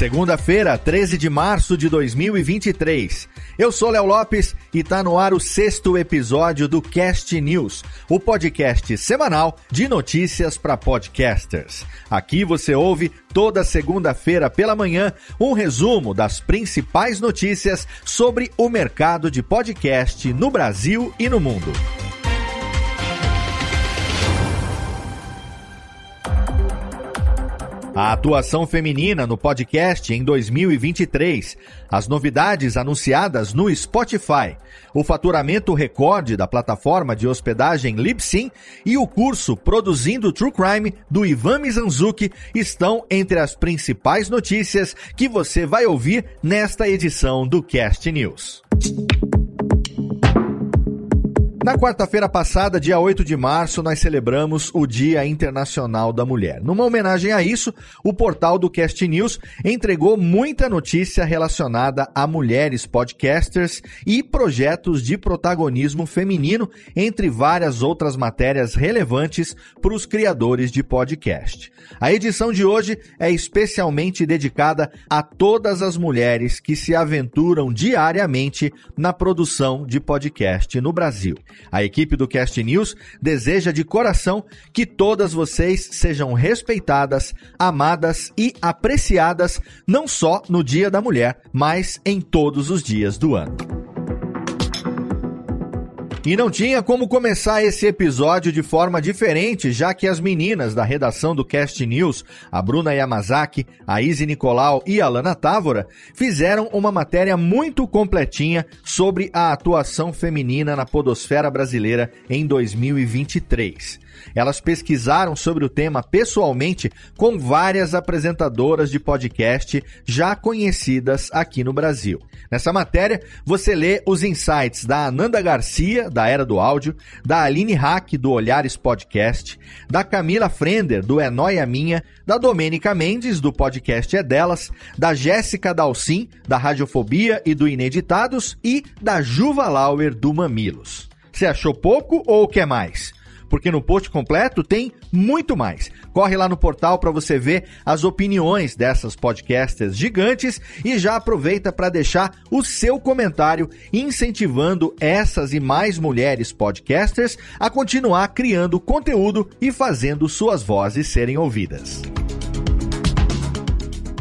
Segunda-feira, 13 de março de 2023. Eu sou Léo Lopes e tá no ar o sexto episódio do Cast News, o podcast semanal de notícias para podcasters. Aqui você ouve toda segunda-feira pela manhã um resumo das principais notícias sobre o mercado de podcast no Brasil e no mundo. A atuação feminina no podcast em 2023, as novidades anunciadas no Spotify, o faturamento recorde da plataforma de hospedagem Libsyn e o curso Produzindo True Crime do Ivan Mizanzuki estão entre as principais notícias que você vai ouvir nesta edição do Cast News. Na quarta-feira passada, dia 8 de março, nós celebramos o Dia Internacional da Mulher. Numa homenagem a isso, o portal do Cast News entregou muita notícia relacionada a mulheres podcasters e projetos de protagonismo feminino, entre várias outras matérias relevantes para os criadores de podcast. A edição de hoje é especialmente dedicada a todas as mulheres que se aventuram diariamente na produção de podcast no Brasil. A equipe do Cast News deseja de coração que todas vocês sejam respeitadas, amadas e apreciadas não só no Dia da Mulher, mas em todos os dias do ano. E não tinha como começar esse episódio de forma diferente, já que as meninas da redação do Cast News, a Bruna Yamazaki, a Izzy Nicolau e a Lana Távora, fizeram uma matéria muito completinha sobre a atuação feminina na podosfera brasileira em 2023. Elas pesquisaram sobre o tema pessoalmente com várias apresentadoras de podcast já conhecidas aqui no Brasil. Nessa matéria, você lê os insights da Ananda Garcia, da Era do Áudio, da Aline Hack, do Olhares Podcast, da Camila Frender, do É Noia Minha, da Domênica Mendes, do podcast É Delas, da Jéssica Dalcin, da Radiofobia e do Ineditados, e da Juva Lauer, do Mamilos. Você achou pouco ou quer mais? porque no post completo tem muito mais. Corre lá no portal para você ver as opiniões dessas podcasters gigantes e já aproveita para deixar o seu comentário incentivando essas e mais mulheres podcasters a continuar criando conteúdo e fazendo suas vozes serem ouvidas.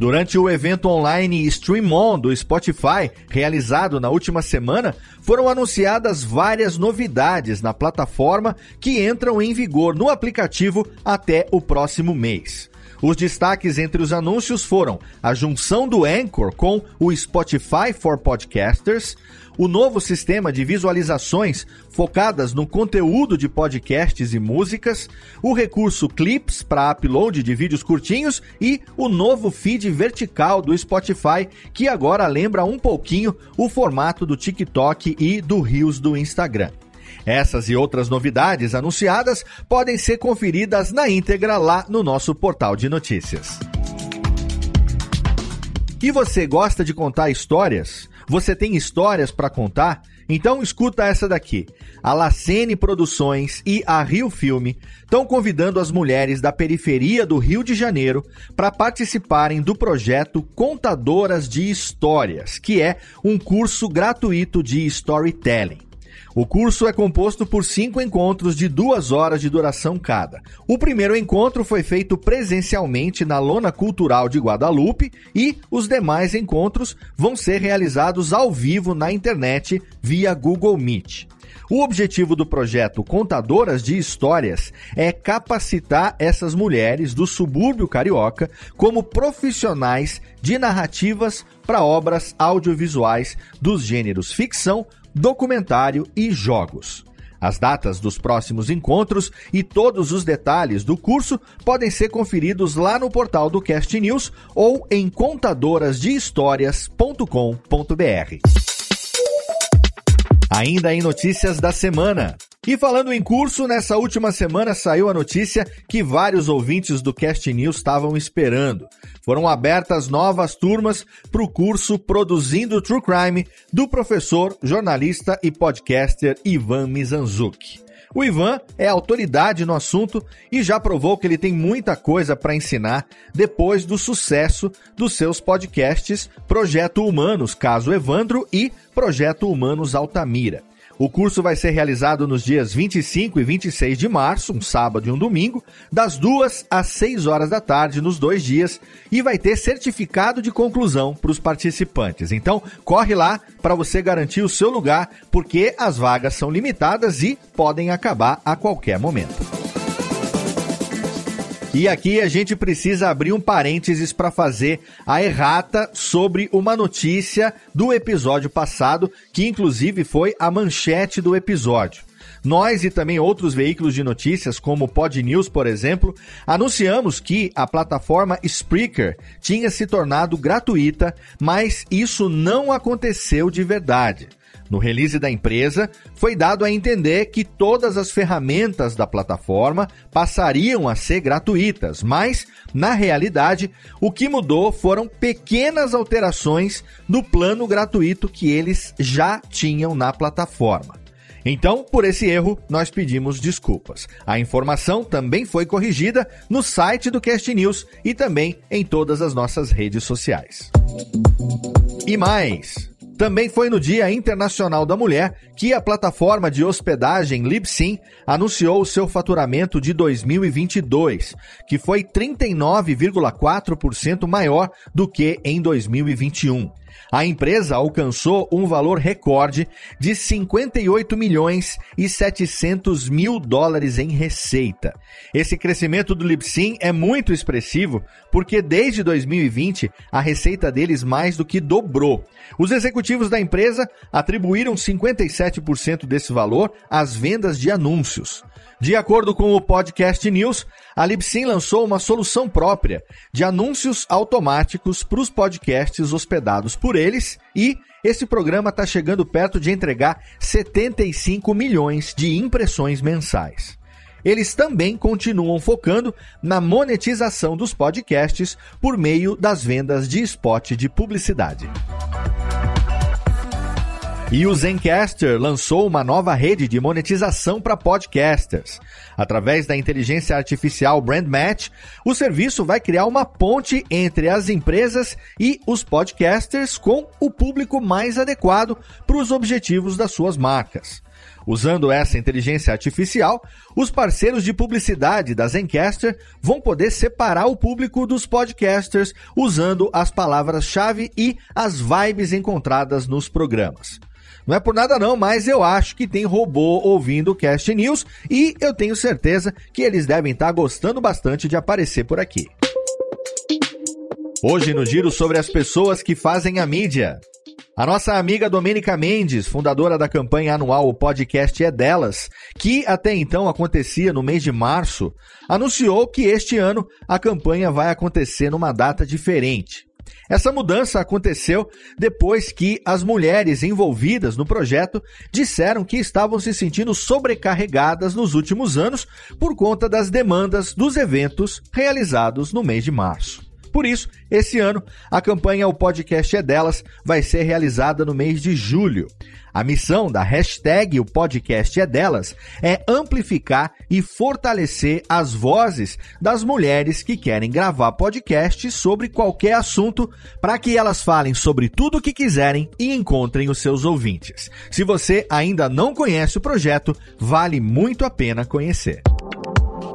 Durante o evento online Stream On do Spotify, realizado na última semana, foram anunciadas várias novidades na plataforma que entram em vigor no aplicativo até o próximo mês. Os destaques entre os anúncios foram a junção do Anchor com o Spotify for Podcasters, o novo sistema de visualizações focadas no conteúdo de podcasts e músicas, o recurso Clips para upload de vídeos curtinhos e o novo feed vertical do Spotify, que agora lembra um pouquinho o formato do TikTok e do Reels do Instagram. Essas e outras novidades anunciadas podem ser conferidas na íntegra lá no nosso portal de notícias. E você gosta de contar histórias? Você tem histórias para contar? Então escuta essa daqui. A Lacene Produções e a Rio Filme estão convidando as mulheres da periferia do Rio de Janeiro para participarem do projeto Contadoras de Histórias, que é um curso gratuito de storytelling. O curso é composto por cinco encontros de duas horas de duração cada. O primeiro encontro foi feito presencialmente na Lona Cultural de Guadalupe e os demais encontros vão ser realizados ao vivo na internet via Google Meet. O objetivo do projeto Contadoras de Histórias é capacitar essas mulheres do subúrbio carioca como profissionais de narrativas para obras audiovisuais dos gêneros ficção, documentário e jogos. As datas dos próximos encontros e todos os detalhes do curso podem ser conferidos lá no portal do Cast News ou em contadorasdehistórias.com.br. Ainda em notícias da semana. E falando em curso, nessa última semana saiu a notícia que vários ouvintes do Cast News estavam esperando. Foram abertas novas turmas para o curso Produzindo True Crime do professor, jornalista e podcaster Ivan Mizanzuki. O Ivan é autoridade no assunto e já provou que ele tem muita coisa para ensinar depois do sucesso dos seus podcasts Projeto Humanos Caso Evandro e Projeto Humanos Altamira. O curso vai ser realizado nos dias 25 e 26 de março, um sábado e um domingo, das 2 às 6 horas da tarde nos dois dias e vai ter certificado de conclusão para os participantes. Então, corre lá para você garantir o seu lugar, porque as vagas são limitadas e podem acabar a qualquer momento. E aqui a gente precisa abrir um parênteses para fazer a errata sobre uma notícia do episódio passado, que inclusive foi a manchete do episódio. Nós e também outros veículos de notícias, como o Pod News, por exemplo, anunciamos que a plataforma Spreaker tinha se tornado gratuita, mas isso não aconteceu de verdade. No release da empresa, foi dado a entender que todas as ferramentas da plataforma passariam a ser gratuitas, mas, na realidade, o que mudou foram pequenas alterações no plano gratuito que eles já tinham na plataforma. Então, por esse erro, nós pedimos desculpas. A informação também foi corrigida no site do Cast News e também em todas as nossas redes sociais. E mais, também foi no Dia Internacional da Mulher que a plataforma de hospedagem Libsyn anunciou o seu faturamento de 2022, que foi 39,4% maior do que em 2021 a empresa alcançou um valor recorde de 58 milhões e 700 mil dólares em receita. Esse crescimento do Libsyn é muito expressivo porque desde 2020 a receita deles mais do que dobrou. Os executivos da empresa atribuíram 57% desse valor às vendas de anúncios. De acordo com o Podcast News, a Libsyn lançou uma solução própria de anúncios automáticos para os podcasts hospedados por eles e esse programa está chegando perto de entregar 75 milhões de impressões mensais. Eles também continuam focando na monetização dos podcasts por meio das vendas de spot de publicidade. E o Zencaster lançou uma nova rede de monetização para podcasters. Através da inteligência artificial Brand Match, o serviço vai criar uma ponte entre as empresas e os podcasters com o público mais adequado para os objetivos das suas marcas. Usando essa inteligência artificial, os parceiros de publicidade da Zencaster vão poder separar o público dos podcasters usando as palavras-chave e as vibes encontradas nos programas. Não é por nada não, mas eu acho que tem robô ouvindo o Cast News e eu tenho certeza que eles devem estar gostando bastante de aparecer por aqui. Hoje no giro sobre as pessoas que fazem a mídia. A nossa amiga Domênica Mendes, fundadora da campanha anual O Podcast é Delas, que até então acontecia no mês de março, anunciou que este ano a campanha vai acontecer numa data diferente. Essa mudança aconteceu depois que as mulheres envolvidas no projeto disseram que estavam se sentindo sobrecarregadas nos últimos anos por conta das demandas dos eventos realizados no mês de março. Por isso, esse ano, a campanha O Podcast é Delas vai ser realizada no mês de julho. A missão da hashtag O Podcast é Delas é amplificar e fortalecer as vozes das mulheres que querem gravar podcasts sobre qualquer assunto para que elas falem sobre tudo o que quiserem e encontrem os seus ouvintes. Se você ainda não conhece o projeto, vale muito a pena conhecer.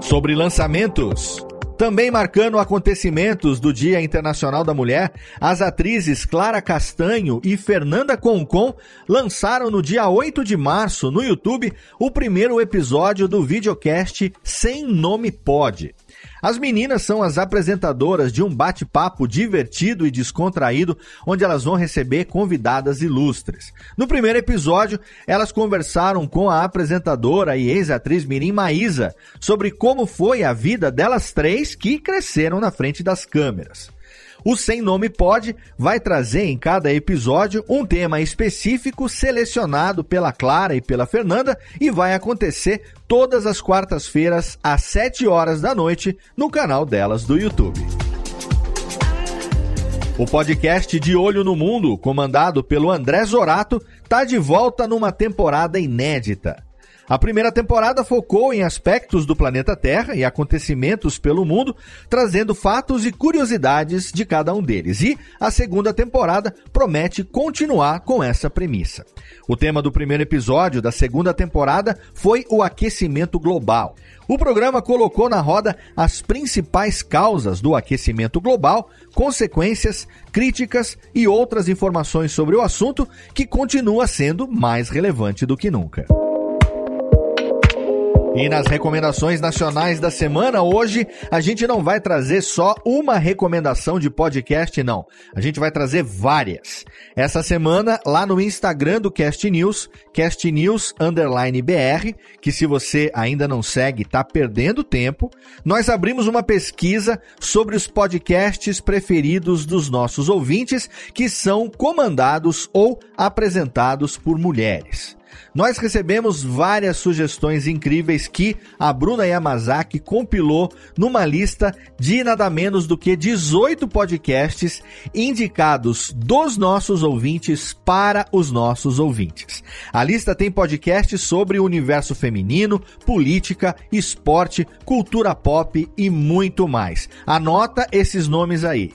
Sobre lançamentos. Também marcando acontecimentos do Dia Internacional da Mulher, as atrizes Clara Castanho e Fernanda Concon lançaram no dia 8 de março no YouTube o primeiro episódio do videocast Sem Nome Pode. As meninas são as apresentadoras de um bate-papo divertido e descontraído, onde elas vão receber convidadas ilustres. No primeiro episódio, elas conversaram com a apresentadora e ex-atriz Mirim Maísa sobre como foi a vida delas três que cresceram na frente das câmeras. O Sem Nome Pode vai trazer em cada episódio um tema específico selecionado pela Clara e pela Fernanda e vai acontecer todas as quartas-feiras às 7 horas da noite no canal delas do YouTube. O podcast De Olho no Mundo, comandado pelo André Zorato, está de volta numa temporada inédita. A primeira temporada focou em aspectos do planeta Terra e acontecimentos pelo mundo, trazendo fatos e curiosidades de cada um deles. E a segunda temporada promete continuar com essa premissa. O tema do primeiro episódio da segunda temporada foi o aquecimento global. O programa colocou na roda as principais causas do aquecimento global, consequências, críticas e outras informações sobre o assunto que continua sendo mais relevante do que nunca. E nas recomendações nacionais da semana, hoje a gente não vai trazer só uma recomendação de podcast, não. A gente vai trazer várias. Essa semana, lá no Instagram do Cast News, Cast News Underline BR, que se você ainda não segue, tá perdendo tempo, nós abrimos uma pesquisa sobre os podcasts preferidos dos nossos ouvintes, que são comandados ou apresentados por mulheres. Nós recebemos várias sugestões incríveis que a Bruna Yamazaki compilou numa lista de nada menos do que 18 podcasts indicados dos nossos ouvintes para os nossos ouvintes. A lista tem podcasts sobre o universo feminino, política, esporte, cultura pop e muito mais. Anota esses nomes aí.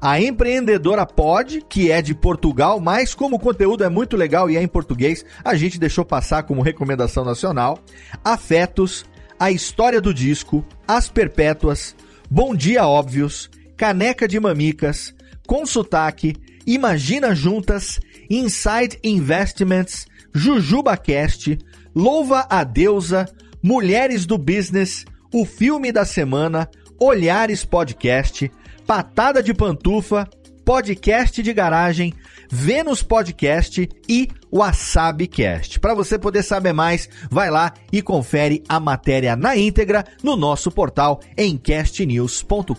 A Empreendedora Pod, que é de Portugal, mas como o conteúdo é muito legal e é em português, a gente deixou passar como recomendação nacional. Afetos, A História do Disco, As Perpétuas, Bom Dia Óbvios, Caneca de Mamicas, Com Sotaque, Imagina Juntas, Inside Investments, JujubaCast, Louva a Deusa, Mulheres do Business, O Filme da Semana, Olhares Podcast, Patada de Pantufa, Podcast de Garagem, Vênus Podcast e WasabiCast. Para você poder saber mais, vai lá e confere a matéria na íntegra no nosso portal em castnews.com.br.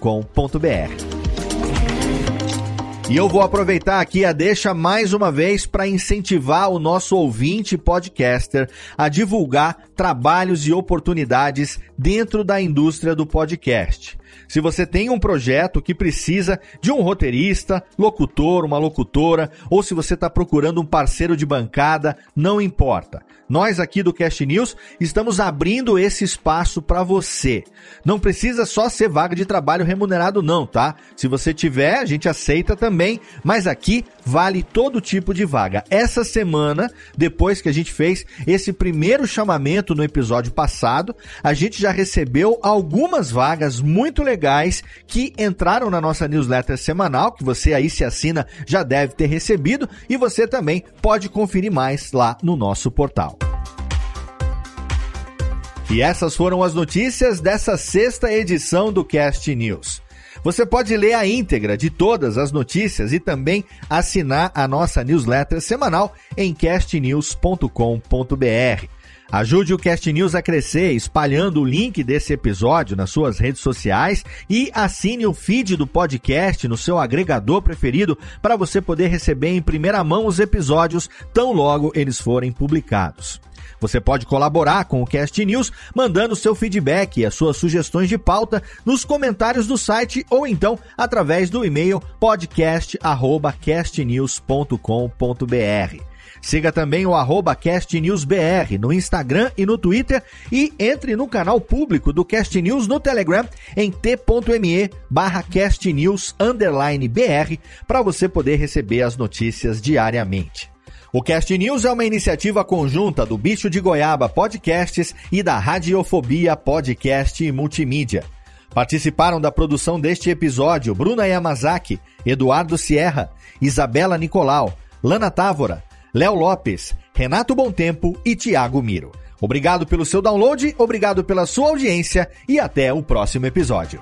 E eu vou aproveitar aqui a deixa mais uma vez para incentivar o nosso ouvinte podcaster a divulgar trabalhos e oportunidades dentro da indústria do podcast. Se você tem um projeto que precisa de um roteirista, locutor, uma locutora, ou se você está procurando um parceiro de bancada, não importa. Nós aqui do Cast News estamos abrindo esse espaço para você. Não precisa só ser vaga de trabalho remunerado, não, tá? Se você tiver, a gente aceita também, mas aqui vale todo tipo de vaga. Essa semana, depois que a gente fez esse primeiro chamamento no episódio passado, a gente já recebeu algumas vagas muito legais que entraram na nossa newsletter semanal, que você aí se assina já deve ter recebido, e você também pode conferir mais lá no nosso portal. E essas foram as notícias dessa sexta edição do Cast News. Você pode ler a íntegra de todas as notícias e também assinar a nossa newsletter semanal em castnews.com.br. Ajude o Cast News a crescer espalhando o link desse episódio nas suas redes sociais e assine o feed do podcast no seu agregador preferido para você poder receber em primeira mão os episódios tão logo eles forem publicados. Você pode colaborar com o Cast News mandando seu feedback e as suas sugestões de pauta nos comentários do site ou então através do e-mail podcast@castnews.com.br. Siga também o arroba CastNewsBR no Instagram e no Twitter e entre no canal público do Cast News no Telegram em t.me barra castnews_br para você poder receber as notícias diariamente. O Cast News é uma iniciativa conjunta do Bicho de Goiaba Podcasts e da Radiofobia Podcast e Multimídia. Participaram da produção deste episódio Bruna Yamazaki, Eduardo Sierra, Isabela Nicolau, Lana Távora, Léo Lopes, Renato Tempo e Tiago Miro. Obrigado pelo seu download, obrigado pela sua audiência e até o próximo episódio.